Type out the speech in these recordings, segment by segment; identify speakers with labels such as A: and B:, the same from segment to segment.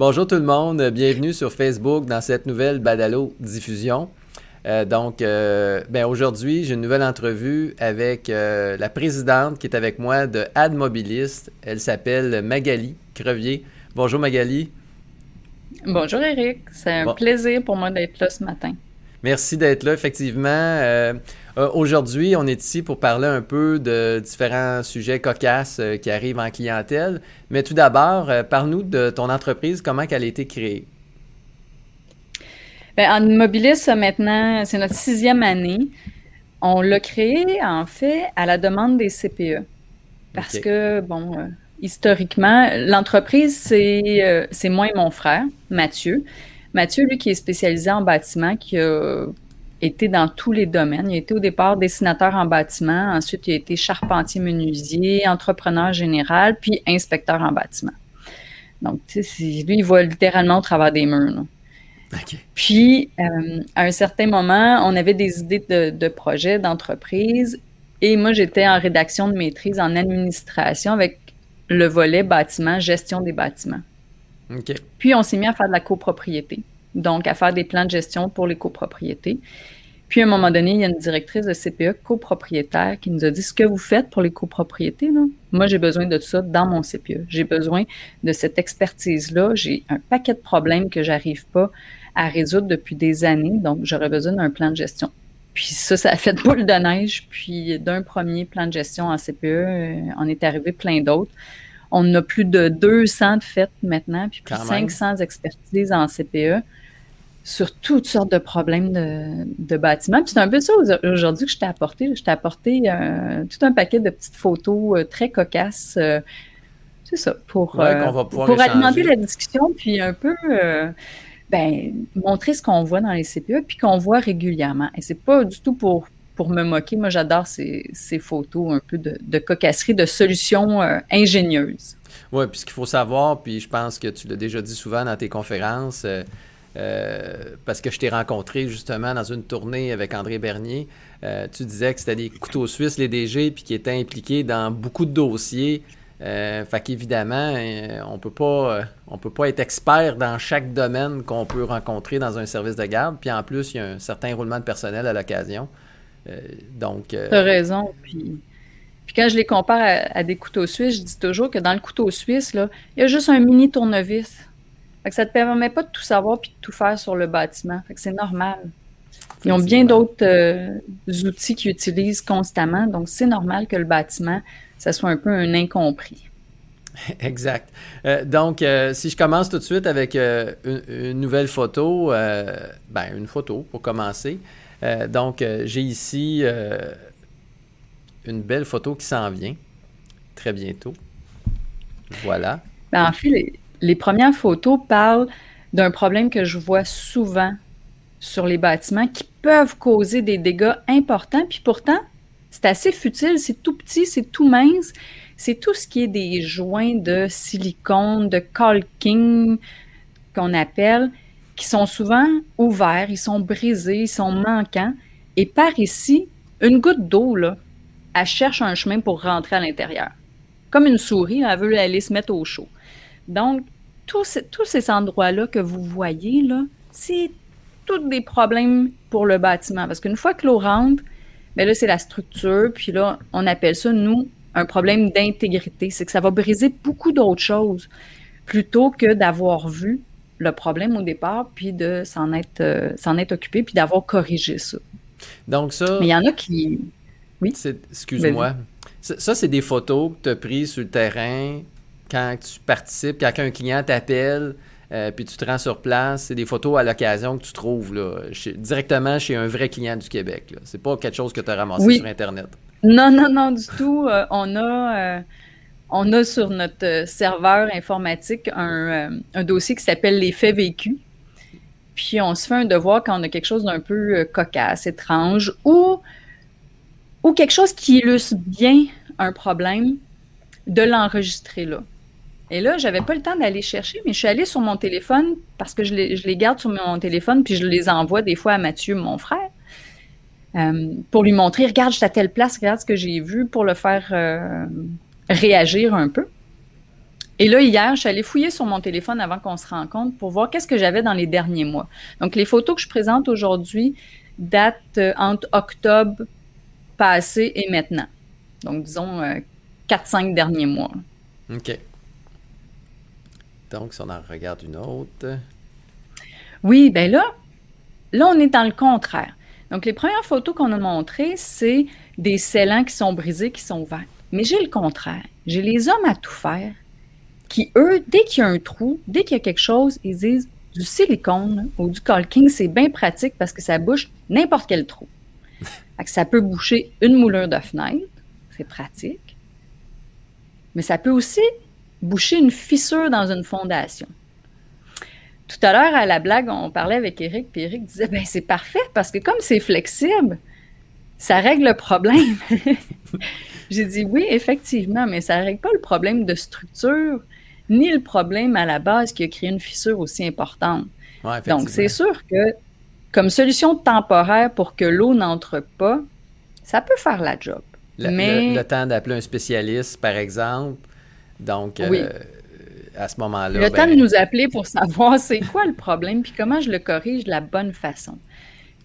A: Bonjour tout le monde, bienvenue sur Facebook dans cette nouvelle Badalo diffusion. Euh, donc, euh, ben aujourd'hui, j'ai une nouvelle entrevue avec euh, la présidente qui est avec moi de Admobiliste. Elle s'appelle Magali Crevier. Bonjour Magali.
B: Bonjour Eric, c'est un plaisir pour moi d'être là ce matin.
A: Merci d'être là, effectivement. Aujourd'hui, on est ici pour parler un peu de différents sujets cocasses qui arrivent en clientèle. Mais tout d'abord, parle-nous de ton entreprise, comment elle a été créée.
B: Bien, en immobilis, maintenant, c'est notre sixième année. On l'a créé, en fait, à la demande des CPE. Parce que, bon, euh, historiquement, l'entreprise, c'est euh, c'est moi et mon frère, Mathieu. Mathieu, lui, qui est spécialisé en bâtiment, qui a été dans tous les domaines. Il a été au départ dessinateur en bâtiment, ensuite il a été charpentier menuisier, entrepreneur général, puis inspecteur en bâtiment. Donc, lui, il voit littéralement au travers des murs. Puis, euh, à un certain moment, on avait des idées de, de projets, d'entreprise, et moi, j'étais en rédaction de maîtrise en administration avec le volet bâtiment, gestion des bâtiments. Puis, on s'est mis à faire de la copropriété, donc à faire des plans de gestion pour les copropriétés. Puis, à un moment donné, il y a une directrice de CPE copropriétaire qui nous a dit ce que vous faites pour les copropriétés. Moi, j'ai besoin de ça dans mon CPE. J'ai besoin de cette expertise-là. J'ai un paquet de problèmes que j'arrive pas à résoudre depuis des années. Donc, j'aurais besoin d'un plan de gestion. Puis ça, ça a fait boule de neige. Puis d'un premier plan de gestion en CPE, euh, on est arrivé plein d'autres. On a plus de 200 de fêtes maintenant, puis plus de 500 expertises en CPE sur toutes sortes de problèmes de, bâtiments. Puis c'est un peu ça aujourd'hui que je t'ai apporté. Je t'ai apporté euh, tout un paquet de petites photos euh, très cocasses. c'est ça, pour, pour alimenter la discussion, puis un peu ben, montrer ce qu'on voit dans les CPE puis qu'on voit régulièrement. Et c'est pas du tout pour, pour me moquer. Moi, j'adore ces, photos un peu de, cocasserie, de solutions euh, ingénieuses.
A: Oui, puis ce qu'il faut savoir, puis je pense que tu l'as déjà dit souvent dans tes conférences, euh, euh, parce que je t'ai rencontré justement dans une tournée avec André Bernier. tu disais que c'était des couteaux suisses, les DG, puis qui étaient impliqués dans beaucoup de dossiers. Euh, fait qu'évidemment, on peut pas, peut pas être expert dans chaque domaine qu'on peut rencontrer dans un service de garde. Puis en plus, il y a un certain roulement de personnel à l'occasion. Donc. Tu
B: as raison. Puis, puis quand je les compare à, des couteaux suisses, je dis toujours que dans le couteau suisse, là, il y a juste un mini tournevis. Fait que ça te permet pas de tout savoir puis de tout faire sur le bâtiment. Fait que c'est normal. Ils ont bien d'autres outils qu'ils utilisent constamment. Donc, c'est normal que le bâtiment ça soit un peu un incompris.
A: Exact. Euh, donc, euh, si je commence tout de suite avec euh, une, nouvelle photo, ben, une photo pour commencer. Donc, j'ai ici une belle photo qui s'en vient très bientôt. Voilà.
B: Ben, en fait, les, les, premières photos parlent d'un problème que je vois souvent sur les bâtiments qui peuvent causer des dégâts importants, puis pourtant, c'est assez futile, c'est tout petit, c'est tout mince. C'est tout ce qui est des joints de silicone, de caulking qu'on appelle, qui sont souvent ouverts, ils sont brisés, ils sont manquants. Et par ici, une goutte d'eau, là, elle cherche un chemin pour rentrer à l'intérieur. Comme une souris, elle veut aller se mettre au chaud. Donc, tous ces endroits-là que vous voyez, là, c'est tous des problèmes pour le bâtiment. Parce qu'une fois que l'eau rentre, mais là, c'est la structure. Puis là, on appelle ça, nous, un problème d'intégrité. C'est que ça va briser beaucoup d'autres choses plutôt que d'avoir vu le problème au départ, puis de s'en être, euh, s'en être occupé, puis d'avoir corrigé ça.
A: Donc ça...
B: Mais il y en a qui...
A: Oui? Excuse-moi. Ça, c'est des photos que tu as prises sur le terrain quand tu participes, quand un client t'appelle, euh, puis tu te rends sur place. C'est des photos à l'occasion que tu trouves là, directement chez un vrai client du Québec. C'est pas quelque chose que tu as ramassé sur Internet.
B: Non, non, non, du tout. Euh, on a. Euh, on a sur notre serveur informatique un, dossier qui s'appelle les faits vécus. Puis on se fait un devoir quand on a quelque chose d'un peu cocasse, étrange ou, quelque chose qui illustre bien un problème, de l'enregistrer là. Et là, j'avais pas le temps d'aller chercher, mais je suis allée sur mon téléphone parce que je les, garde sur mon téléphone, puis je les envoie des fois à Mathieu, mon frère, euh, pour lui montrer, regarde, je à telle place, regarde ce que j'ai vu, pour le faire euh, réagir un peu. Et là, hier, je suis allée fouiller sur mon téléphone avant qu'on se rencontre pour voir qu'est-ce que j'avais dans les derniers mois. Donc, les photos que je présente aujourd'hui datent euh, entre octobre passé et maintenant. Donc, disons, 4-5 derniers mois.
A: OK. Donc, si on en regarde une autre.
B: Oui, ben là, là, on est dans le contraire. Donc, les premières photos qu'on a montrées, c'est des scellants qui sont brisés, qui sont ouverts. Mais j'ai le contraire. J'ai les hommes à tout faire qui, eux, dès qu'il y a un trou, dès qu'il y a quelque chose, ils disent du silicone ou du caulking, c'est bien pratique parce que ça bouche n'importe quel trou. ça peut boucher une moulure de fenêtre, c'est pratique. Mais ça peut aussi boucher une fissure dans une fondation. Tout à l'heure, à la blague, on parlait avec Eric, puis Eric disait ben c'est parfait parce que comme c'est flexible, ça règle le problème. J'ai dit oui, effectivement, mais ça ne règle pas le problème de structure ni le problème à la base qui a créé une fissure aussi importante. Donc, c'est sûr que comme solution temporaire pour que l'eau n'entre pas, ça peut faire la job.
A: Le,
B: mais...
A: le, temps d'appeler un spécialiste, par exemple. Donc,
B: oui.
A: euh, à ce moment-là.
B: Le temps de nous appeler pour savoir c'est quoi le problème puis comment je le corrige de la bonne façon.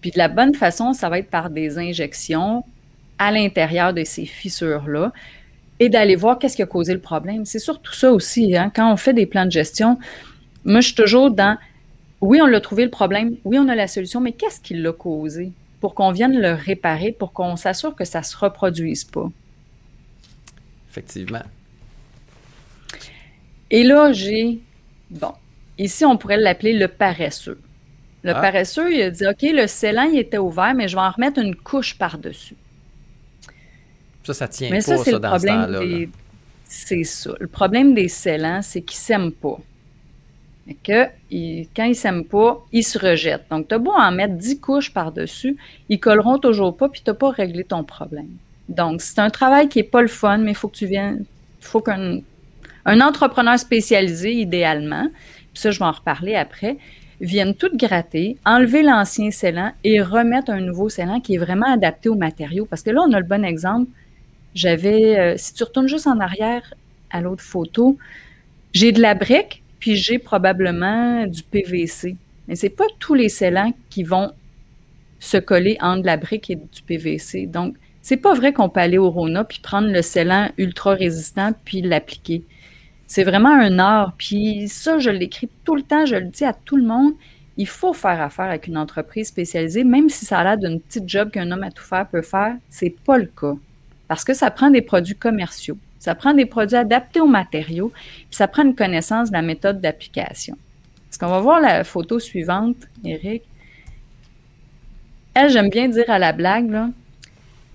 B: Puis de la bonne façon, ça va être par des injections à l'intérieur de ces fissures-là et d'aller voir qu'est-ce qui a causé le problème. C'est surtout ça aussi. Hein? Quand on fait des plans de gestion, moi, je suis toujours dans oui, on l'a trouvé le problème, oui, on a la solution, mais qu'est-ce qui l'a causé? Pour qu'on vienne le réparer, pour qu'on s'assure que ça ne se reproduise pas?
A: Effectivement.
B: Et là, j'ai. Bon, ici, on pourrait l'appeler le paresseux. Le ah. paresseux, il a dit OK, le scellant, il était ouvert, mais je vais en remettre une couche par-dessus.
A: Ça, ça tient pas, ça, ça dans ce temps-là.
B: C'est ça. Le problème des scellants, c'est qu'ils ne s'aiment pas. que, quand ils ne s'aiment pas, ils se rejettent. Donc, tu as beau en mettre 10 couches par-dessus, ils colleront toujours pas, puis tu n'as pas réglé ton problème. Donc, c'est un travail qui n'est pas le fun, mais il faut que tu viennes. Il faut qu'un un entrepreneur spécialisé, idéalement, puis ça, je vais en reparler après, vienne tout gratter, enlever l'ancien scellant et remettre un nouveau scellant qui est vraiment adapté au matériau. Parce que là, on a le bon exemple j'avais, euh, si tu retournes juste en arrière à l'autre photo, j'ai de la brique, puis j'ai probablement du PVC. Mais c'est pas tous les scellants qui vont se coller entre la brique et du PVC. Donc, c'est pas vrai qu'on peut aller au Rona puis prendre le scellant ultra résistant puis l'appliquer. C'est vraiment un art. Puis ça, je l'écris tout le temps, je le dis à tout le monde. Il faut faire affaire avec une entreprise spécialisée, même si ça a l'air d'une petite job qu'un homme à tout faire peut faire, c'est pas le cas. Parce que ça prend des produits commerciaux, ça prend des produits adaptés aux matériaux, puis ça prend une connaissance de la méthode d'application. Est-ce qu'on va voir la photo suivante, Eric? Elle, j'aime bien dire à la blague, là,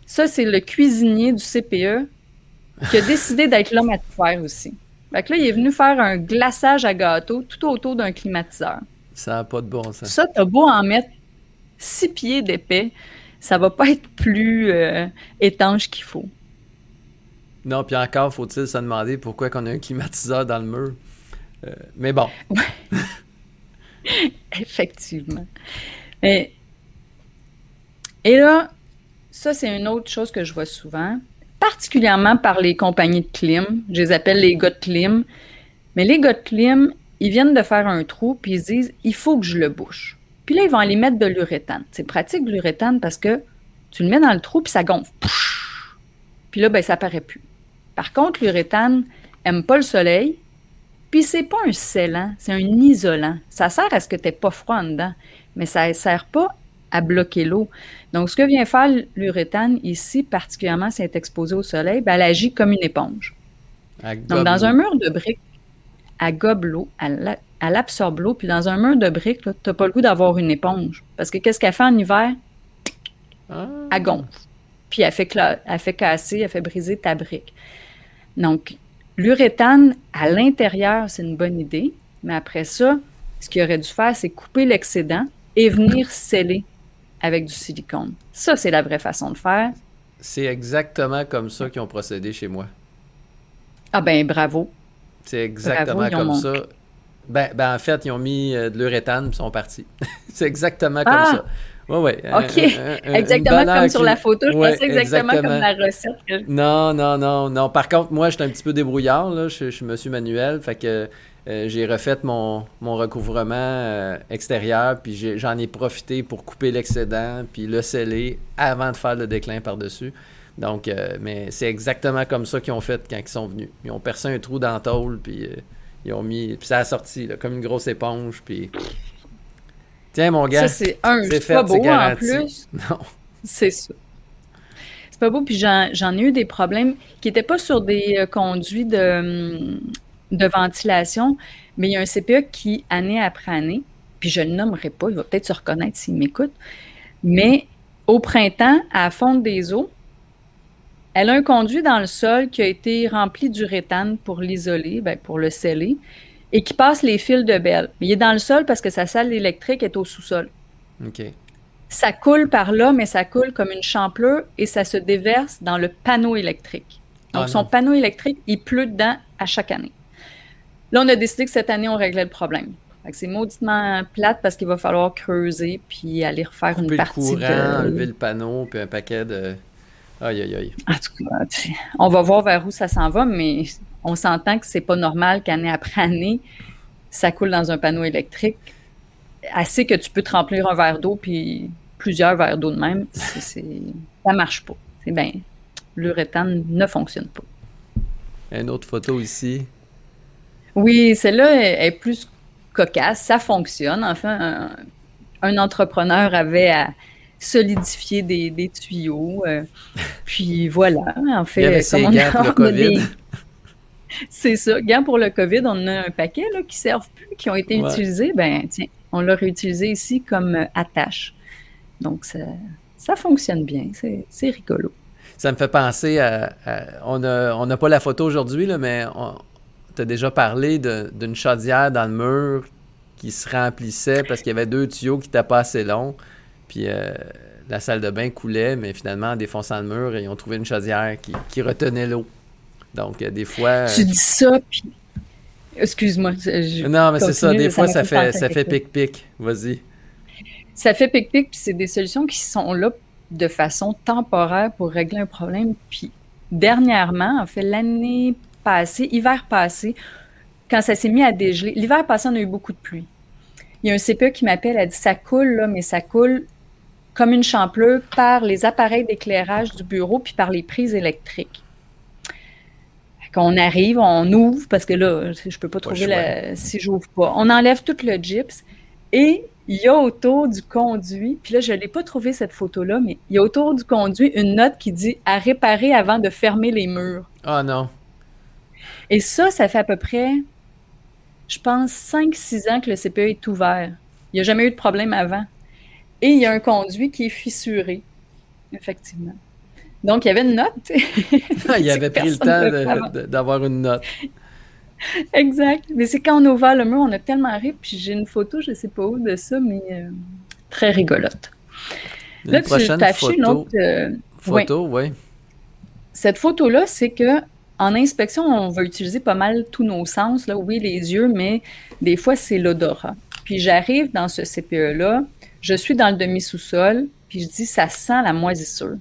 B: ça, c'est le cuisinier du CPE qui a décidé d'être l'homme à tout faire aussi. Fait que là, il est venu faire un glaçage à gâteau tout autour d'un climatiseur.
A: Ça n'a pas de bon sens.
B: Ça, t'as beau en mettre six pieds d'épais ça va pas être plus euh, étanche qu'il faut.
A: Non, puis encore, faut-il se demander pourquoi qu'on a un climatiseur dans le mur. Euh, mais bon.
B: Effectivement. Et, et là, ça, c'est une autre chose que je vois souvent, particulièrement par les compagnies de clim. Je les appelle les gars de clim. Mais les gars de clim, ils viennent de faire un trou, puis ils disent il faut que je le bouche. Puis là, ils vont aller mettre de l'uréthane. C'est pratique, l'uréthane, parce que tu le mets dans le trou, puis ça gonfle. Puis là, ben, ça paraît plus. Par contre, l'uréthane aime pas le soleil, puis c'est pas un scellant, c'est un isolant. Ça sert à ce que tu n'aies pas froid en dedans, mais ça ne sert pas à bloquer l'eau. Donc, ce que vient faire l'uréthane ici, particulièrement si elle est exposée au soleil, ben, elle agit comme une éponge. Donc, dans un mur de briques, elle gobe l'eau, elle, elle absorbe l'eau. Puis dans un mur de briques, tu n'as pas le goût d'avoir une éponge. Parce que qu'est-ce qu'elle fait en hiver? Ah. Elle gonfle. Puis elle fait, elle fait casser, elle fait briser ta brique. Donc, l'uréthane à l'intérieur, c'est une bonne idée. Mais après ça, ce qu'il aurait dû faire, c'est couper l'excédent et venir sceller avec du silicone. Ça, c'est la vraie façon de faire.
A: C'est exactement comme ça qu'ils ont procédé chez moi.
B: Ah ben bravo.
A: C'est exactement comme ça Ben, ben, en fait, ils ont mis de l'uréthane et sont partis. c'est exactement comme ah! ça. Oui, oui.
B: OK. exactement comme sur la photo. Je pensais exactement, comme la recette.
A: Non, non, non, non. Par contre, moi, je suis un petit peu débrouillard. Là. Je, suis monsieur manuel. Fait que euh, j'ai refait mon, mon recouvrement euh, extérieur. Puis j'en ai, profité pour couper l'excédent. Puis le sceller avant de faire le déclin par-dessus. Donc, euh, mais c'est exactement comme ça qu'ils ont fait quand ils sont venus. Ils ont percé un trou dans le tôle. Puis ils ont mis. Puis ça a sorti, là, comme une grosse éponge. Puis Tiens, mon gars.
B: Ça, c'est un. C'est pas beau en plus.
A: Non.
B: C'est ça. C'est pas beau. Puis j'en ai eu des problèmes qui n'étaient pas sur des euh, conduits de, hum, de ventilation, mais il y a un CPE qui, année après année, puis je ne le nommerai pas, il va peut-être se reconnaître s'il m'écoute, mais au printemps, à la fonte des eaux, elle a un conduit dans le sol qui a été rempli d'uréthane pour l'isoler, ben, pour le sceller et qui passe les fils de belle. Il est dans le sol parce que sa salle électrique est au sous-sol.
A: OK.
B: Ça coule par là, mais ça coule comme une champlure et ça se déverse dans le panneau électrique. Donc, ah, son panneau électrique, il pleut dedans à chaque année. Là, on a décidé que cette année, on réglait le problème. C'est mauditement plate parce qu'il va falloir creuser puis aller refaire une partie.
A: Le courant, enlever le panneau, puis un paquet de. Aïe, aïe, aïe.
B: En tout cas, on va voir vers où ça s'en va, mais on s'entend que c'est pas normal qu'année après année, ça coule dans un panneau électrique. Assez que tu peux te remplir un verre d'eau puis plusieurs verres d'eau de même, c'est, ça marche pas. C'est bien. L'uréthane ne fonctionne pas.
A: Une autre photo ici.
B: Oui, celle-là est, plus cocasse. Ça fonctionne. Enfin, un, entrepreneur avait à solidifier des, tuyaux. Euh, puis voilà, en fait,
A: Il y avait le COVID.
B: C'est ça. Gants pour le COVID, on a un paquet là, qui ne servent plus, qui ont été utilisés. Ben, tiens, on l'a réutilisé ici comme euh, attache. Donc, ça, fonctionne bien. C'est rigolo.
A: Ça me fait penser à. on n'a on pas la photo aujourd'hui, mais tu as déjà parlé d'une chaudière dans le mur qui se remplissait parce qu'il y avait deux tuyaux qui n'étaient pas assez longs. Puis. Euh, la salle de bain coulait, mais finalement, en défonçant le mur, ils ont trouvé une chaudière qui retenait l'eau. Donc, des fois.
B: Tu dis ça, puis. Excuse-moi.
A: Non, mais c'est ça. Des fois, ça fait, ça fait pic-pic. Vas-y.
B: Ça fait pic-pic, puis c'est des solutions qui sont là de façon temporaire pour régler un problème. Puis, dernièrement, en fait, l'année passée, hiver passé, quand ça s'est mis à dégeler, l'hiver passé, on a eu beaucoup de pluie. Il y a un CPE qui m'appelle, elle dit ça coule, là, mais ça coule comme une champleur par les appareils d'éclairage du bureau puis par les prises électriques. Qu'on arrive, on ouvre, parce que là, je peux pas trouver la, si j'ouvre pas. On enlève tout le gyps et il y a autour du conduit, puis là, je l'ai pas trouvé cette photo-là, mais il y a autour du conduit une note qui dit à réparer avant de fermer les murs.
A: Ah non.
B: Et ça, ça fait à peu près, je pense, 5-6 ans que le CPE est ouvert. Il n'y a jamais eu de problème avant. Et il y a un conduit qui est fissuré, effectivement. Donc, il y avait une note.
A: il avait pris le temps d'avoir une note.
B: Exact. Mais c'est quand on a ouvert le mur, on a tellement ri. Puis j'ai une photo, je ne sais pas où de ça, mais euh, très rigolote.
A: Là, tu t'affiches une autre euh, photo, oui.
B: Cette photo-là, c'est que en inspection, on va utiliser pas mal tous nos sens. Là. Oui, les yeux, mais des fois, c'est l'odorat. Puis j'arrive dans ce CPE-là, je suis dans le demi-sous-sol, puis je dis, ça sent la moisissure.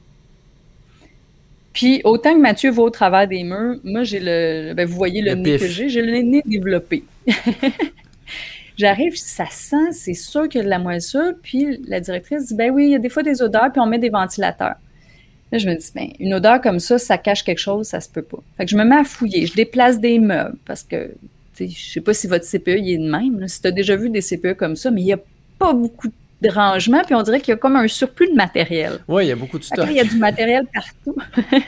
B: Puis autant que Mathieu va au travers des murs, moi j'ai le. Ben, vous voyez le, nez que j'ai, j'ai le nez développé. J'arrive, ça sent, c'est sûr qu'il y a de la moisissure. Puis la directrice dit ben oui, il y a des fois des odeurs, puis on met des ventilateurs. Là, je me dis, ben, une odeur comme ça, ça cache quelque chose, ça se peut pas. Fait que je me mets à fouiller, je déplace des meubles parce que, je sais pas si votre CPE il est de même, si tu as déjà vu des CPE comme ça, mais il n'y a pas beaucoup de de rangement, puis on dirait qu'il y a comme un surplus de matériel.
A: Oui, il y a beaucoup de stock.
B: il y a du matériel partout.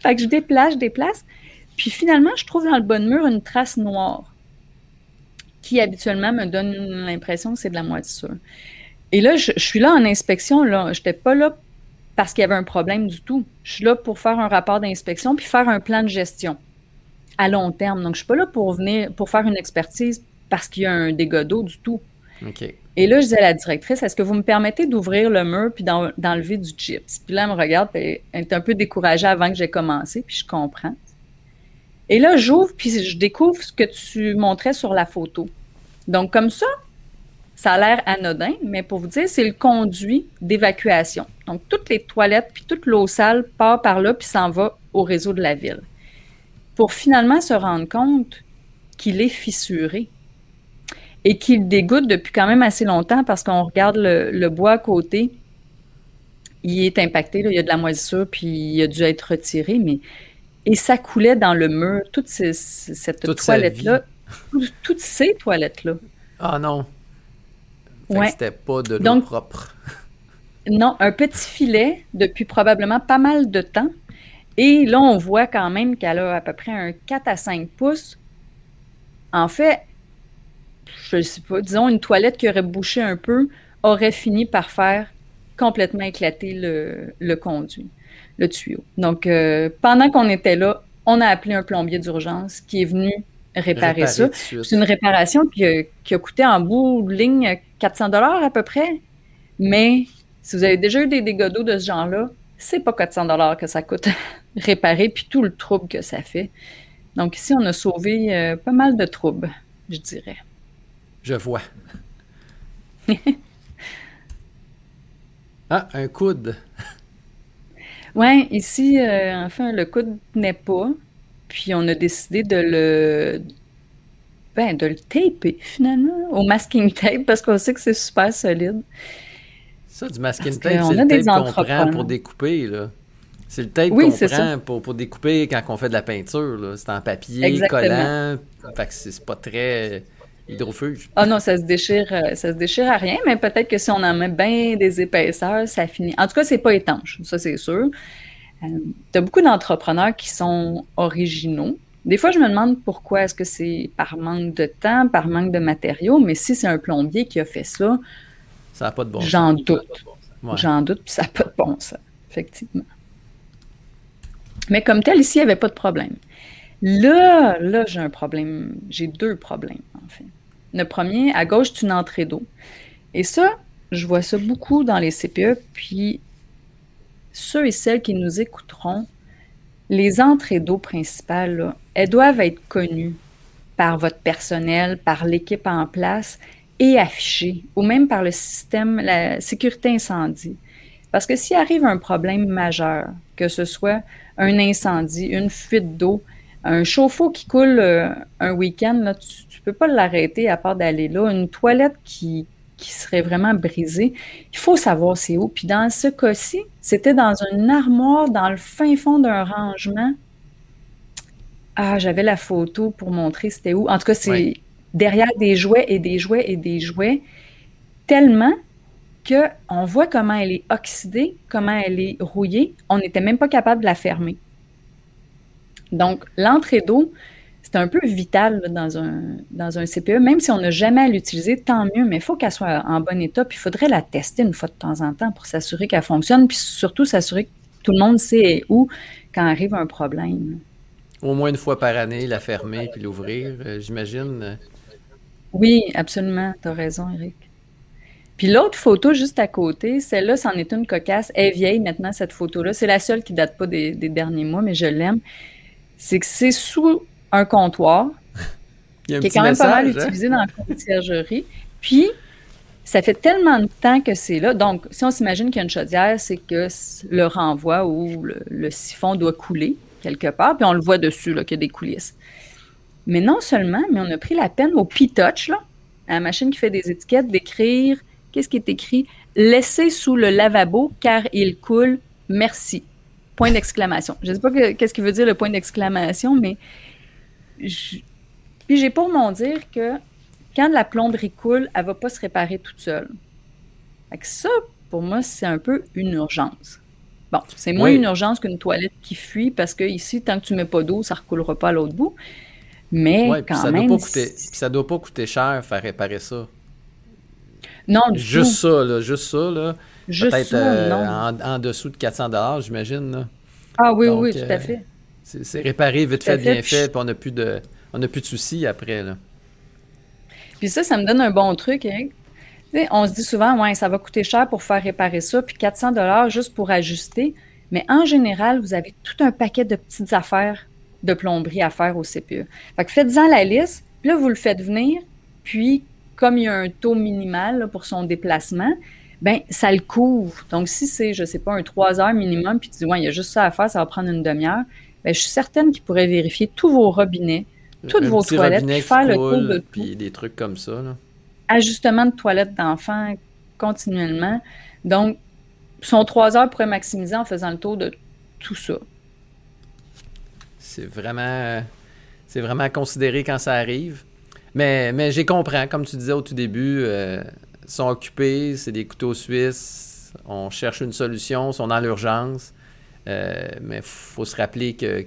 B: fait que je déplace, je déplace. Puis finalement, je trouve dans le bon mur une trace noire qui habituellement me donne l'impression que c'est de la moisissure. Et là, je, suis là en inspection. Je n'étais pas là parce qu'il y avait un problème du tout. Je suis là pour faire un rapport d'inspection puis faire un plan de gestion à long terme. Donc, je ne suis pas là pour venir pour faire une expertise parce qu'il y a un dégât d'eau du tout.
A: OK.
B: Et là, je disais à la directrice, est-ce que vous me permettez d'ouvrir le mur puis d'enlever du chips? Puis là, elle me regarde, elle est un peu découragée avant que j'ai commencé, puis je comprends. Et là, j'ouvre, puis je découvre ce que tu montrais sur la photo. Donc, comme ça, ça a l'air anodin, mais pour vous dire, c'est le conduit d'évacuation. Donc, toutes les toilettes puis toute l'eau sale part par là puis s'en va au réseau de la ville. Pour finalement se rendre compte qu'il est fissuré et qu'il dégoûte depuis quand même assez longtemps parce qu'on regarde le, bois à côté, il est impacté, il y a de la moisissure puis il a dû être retiré, mais et ça coulait dans le mur, toute cette toilette-là, toutes ces toilettes-là.
A: Ah non, c'était pas de l'eau propre.
B: non, un petit filet depuis probablement pas mal de temps. Et là, on voit quand même qu'elle a à peu près un 4 à 5 pouces. En fait, je sais pas, disons une toilette qui aurait bouché un peu aurait fini par faire complètement éclater le, conduit, le tuyau. Donc, euh, pendant qu'on était là, on a appelé un plombier d'urgence qui est venu réparer, ça. C'est une réparation qui a, coûté en bout de ligne 400 dollars à peu près. Mais si vous avez déjà eu des dégâts d'eau de ce genre-là, c'est pas 400 dollars que ça coûte réparer, puis tout le trouble que ça fait. Donc ici, on a sauvé euh, pas mal de troubles, je dirais.
A: Je vois. ah, un coude.
B: Oui, ici, euh, enfin, le coude n'est pas. Puis on a décidé de le, ben, de le taper finalement au masking tape parce qu'on sait que c'est super solide.
A: Ça, du masking tape, c'est le tape qu'on prend pour découper. là. C'est le tape qu'on prend pour, pour, découper quand on fait de la peinture. C'est en papier, collant. Fait que c'est pas très hydrofuge.
B: Ah non, ça se déchire, euh, ça se déchire à rien, mais peut-être que si on en met bien des épaisseurs, ça finit. En tout cas, c'est pas étanche, ça c'est sûr. Euh, tu as beaucoup d'entrepreneurs qui sont originaux. Des fois, je me demande pourquoi est-ce que c'est par manque de temps, par manque de matériaux, mais si c'est un plombier qui a fait ça,
A: ça n'a pas de bon
B: J'en doute. J'en doute, puis ça n'a pas de bon sens, effectivement. Mais comme tel, ici, il n'y avait pas de problème. Là, là, j'ai un problème. J'ai deux problèmes, en fait. Le premier, à gauche, c'est une entrée d'eau. Et ça, je vois ça beaucoup dans les CPE, puis ceux et celles qui nous écouteront, les entrées d'eau principales, elles doivent être connues par votre personnel, par l'équipe en place et affichées, ou même par le système, la sécurité incendie. Parce que s'il arrive un problème majeur, que ce soit un incendie, une fuite d'eau, un chauffe-eau qui coule euh, un week-end, tu ne peux pas l'arrêter à part d'aller là. Une toilette qui, qui serait vraiment brisé, il faut savoir c'est où. Puis dans ce cas-ci, c'était dans une armoire dans le fin fond d'un rangement. Ah, j'avais la photo pour montrer c'était où. En tout cas, c'est derrière des jouets et des jouets et des jouets, tellement que on voit comment elle est oxydée, comment elle est rouillée. On n'était même pas capable de la fermer. Donc, l'entrée d'eau, c'est un peu vital dans, un, dans un CPE, même si on n'a jamais à l'utiliser, tant mieux, mais il faut qu'elle soit en bon état, puis il faudrait la tester une fois de temps en temps pour s'assurer qu'elle fonctionne, puis surtout s'assurer que tout le monde sait où quand arrive un problème.
A: Au moins une fois par année, la fermer puis l'ouvrir, euh, j'imagine.
B: Oui, absolument, tu as raison, Eric. Puis l'autre photo juste à côté, celle-là, c'en est une cocasse. Elle est vieille maintenant, cette photo-là. C'est la seule qui date pas des, des derniers mois, mais je l'aime. C'est que c'est sous un comptoir qui est quand même pas mal hein? utilisé dans la conciergerie. Puis, ça fait tellement de temps que c'est là. Donc, si on s'imagine qu'il y a une chaudière, c'est que le renvoi ou le, siphon doit couler quelque part, puis on le voit dessus, qu'il y a des coulisses. Mais non seulement, mais on a pris la peine au P-Touch, à la machine qui fait des étiquettes, d'écrire, qu'est-ce qui est écrit? Laissez sous le lavabo car il coule, merci. Point d'exclamation. Je ne sais pas qu'est-ce qui veut dire le point d'exclamation, mais puis j'ai pour mon dire que quand la plomberie coule, elle va pas se réparer toute seule. Fait ça, pour moi, c'est un peu une urgence. Bon, c'est moins une urgence qu'une toilette qui fuit parce que ici, tant que tu mets pas d'eau, ça recoulera pas à l'autre bout. Mais quand ça même.
A: Doit pas coûter, ça doit pas coûter cher faire réparer ça.
B: Non,
A: du Juste ça, là. Juste ça, là. Peut-être euh, en, en, dessous de 400 j'imagine.
B: Ah oui, oui, tout à euh, fait.
A: C'est réparé, vite fait, bien fait, puis on n'a plus de, on plus de soucis après. Là.
B: Puis ça, ça me donne un bon truc. Hein. On se dit souvent, ouais, ça va coûter cher pour faire réparer ça, puis 400 dollars juste pour ajuster. Mais en général, vous avez tout un paquet de petites affaires de plomberie à faire au CPE. Fait que faites-en la liste, puis là, vous le faites venir, puis comme il y a un taux minimal pour son déplacement, ben ça le couvre. Donc, si c'est, je ne sais pas, un 3 heures minimum, puis tu dis, ouais, il y a juste ça à faire, ça va prendre une demi-heure, ben, je suis certaine qu'il pourrait vérifier tous vos robinets, toutes vos toilettes, puis faire le tour de
A: Puis des trucs comme ça. Là.
B: Ajustement de toilettes d'enfants continuellement. Donc, son 3 heures pourrait maximiser en faisant le tour de tout ça.
A: C'est vraiment, c'est vraiment considéré quand ça arrive. Mais, mais j'ai compris, comme tu disais au tout début, euh, sont occupés, c'est des couteaux suisses, on cherche une solution, sont dans l'urgence. Euh, mais il faut se rappeler qu'il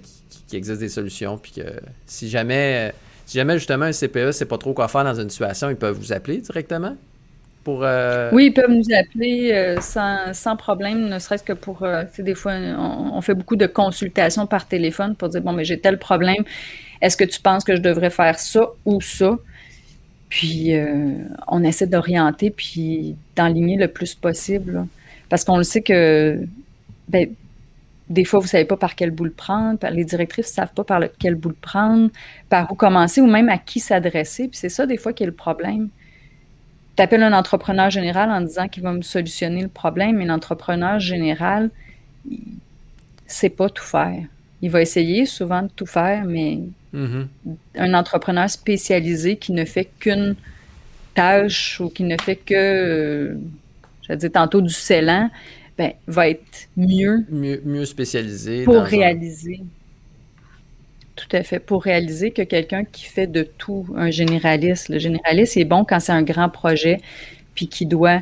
A: existe des solutions, puis que si jamais, si jamais justement un CPE ne sait pas trop quoi faire dans une situation, ils peuvent vous appeler directement. Pour, euh,
B: Oui, ils peuvent nous appeler euh, sans, problème, ne serait-ce que pour, des fois, on, fait beaucoup de consultations par téléphone pour dire, bon, mais j'ai tel problème, est-ce que tu penses que je devrais faire ça ou ça? Puis on essaie d'orienter puis d'enligner le plus possible. parce qu'on le sait que ben, des fois, vous ne savez pas par quel bout le prendre, les directrices ne savent pas par quel bout le prendre, par où commencer ou même à qui s'adresser. Puis c'est ça, des fois, qui est le problème. Tu appelles un entrepreneur général en disant qu'il va me solutionner le problème, mais l'entrepreneur général, il ne sait pas tout faire. Il va essayer souvent de tout faire, mais mm-hmm. un entrepreneur spécialisé qui ne fait qu'une tâche ou qui ne fait que, euh, je dire tantôt, du scellant, ben, va être mieux,
A: mieux, spécialisé
B: pour réaliser. Tout à fait, pour réaliser que quelqu'un qui fait de tout, un généraliste. Le généraliste est bon quand c'est un grand projet, puis qui doit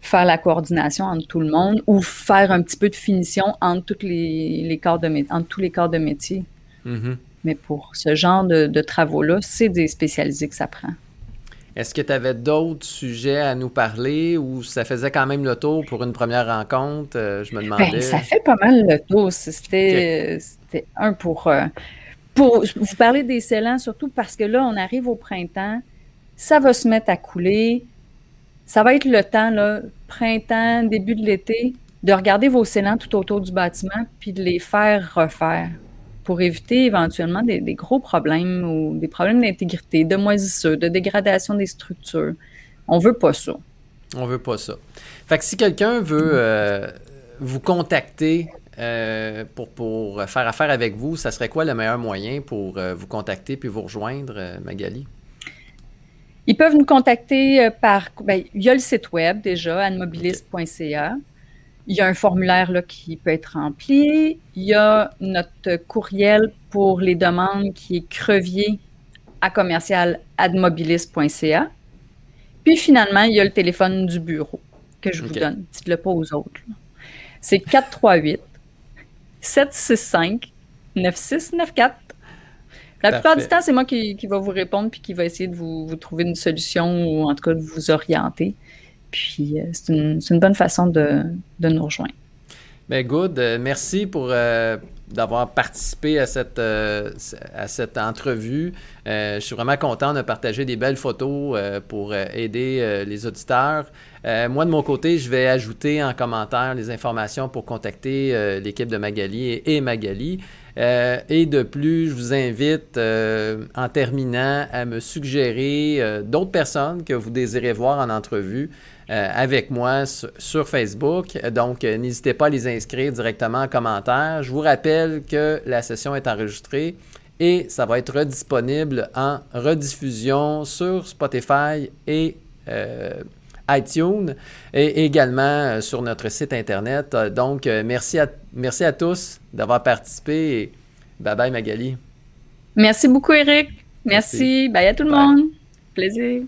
B: faire la coordination entre tout le monde ou faire un petit peu de finition entre, toutes les, les corps de, entre tous les corps de métier. Mm-hmm. Mais pour ce genre de, de travaux-là, c'est des spécialisés que ça prend.
A: Est-ce que tu avais d'autres sujets à nous parler ou ça faisait quand même le tour pour une première rencontre? Euh, je me ben, demandais.
B: ça fait pas mal le tour. C'était un pour, euh, pour vous parler des scellants, surtout parce que là, on arrive au printemps, ça va se mettre à couler. Ça va être le temps, là, printemps, début de l'été, de regarder vos scellants tout autour du bâtiment puis de les faire refaire pour éviter éventuellement des, gros problèmes ou des problèmes d'intégrité, de moisissure, de dégradation des structures. On veut pas ça.
A: On veut pas ça. Fait que si quelqu'un veut euh, vous contacter euh, pour, pour, faire affaire avec vous, ça serait quoi le meilleur moyen pour euh, vous contacter puis vous rejoindre, Magali?
B: Ils peuvent nous contacter par. Ben, il y a le site web déjà, anmobilis.ca. Il y a un formulaire là, qui peut être rempli. Il y a notre courriel pour les demandes qui est crevier à commercial admobilis.ca. Puis finalement, il y a le téléphone du bureau que je vous donne. Dites-le pas aux autres. C'est 438 765 9694. La plupart du temps, c'est moi qui, qui, va vous répondre puis qui va essayer de vous, vous, trouver une solution ou en tout cas de vous orienter. Puis euh, c'est une, bonne façon de, nous rejoindre.
A: Bien, good. Euh, merci pour euh, d'avoir participé à cette, à cette entrevue. je suis vraiment content de partager des belles photos pour aider les auditeurs. moi, de mon côté, je vais ajouter en commentaire les informations pour contacter l'équipe de Magali et, Magali. Et de plus, je vous invite, en terminant, à me suggérer d'autres personnes que vous désirez voir en entrevue. Euh, avec moi sur, Facebook. Donc, euh, n'hésitez pas à les inscrire directement en commentaire. Je vous rappelle que la session est enregistrée et ça va être disponible en rediffusion sur Spotify et euh, iTunes et également sur notre site Internet. Donc, merci, à, merci à tous d'avoir participé bye bye Magali.
B: Merci beaucoup Eric. Merci. Bye à tout le monde. Plaisir.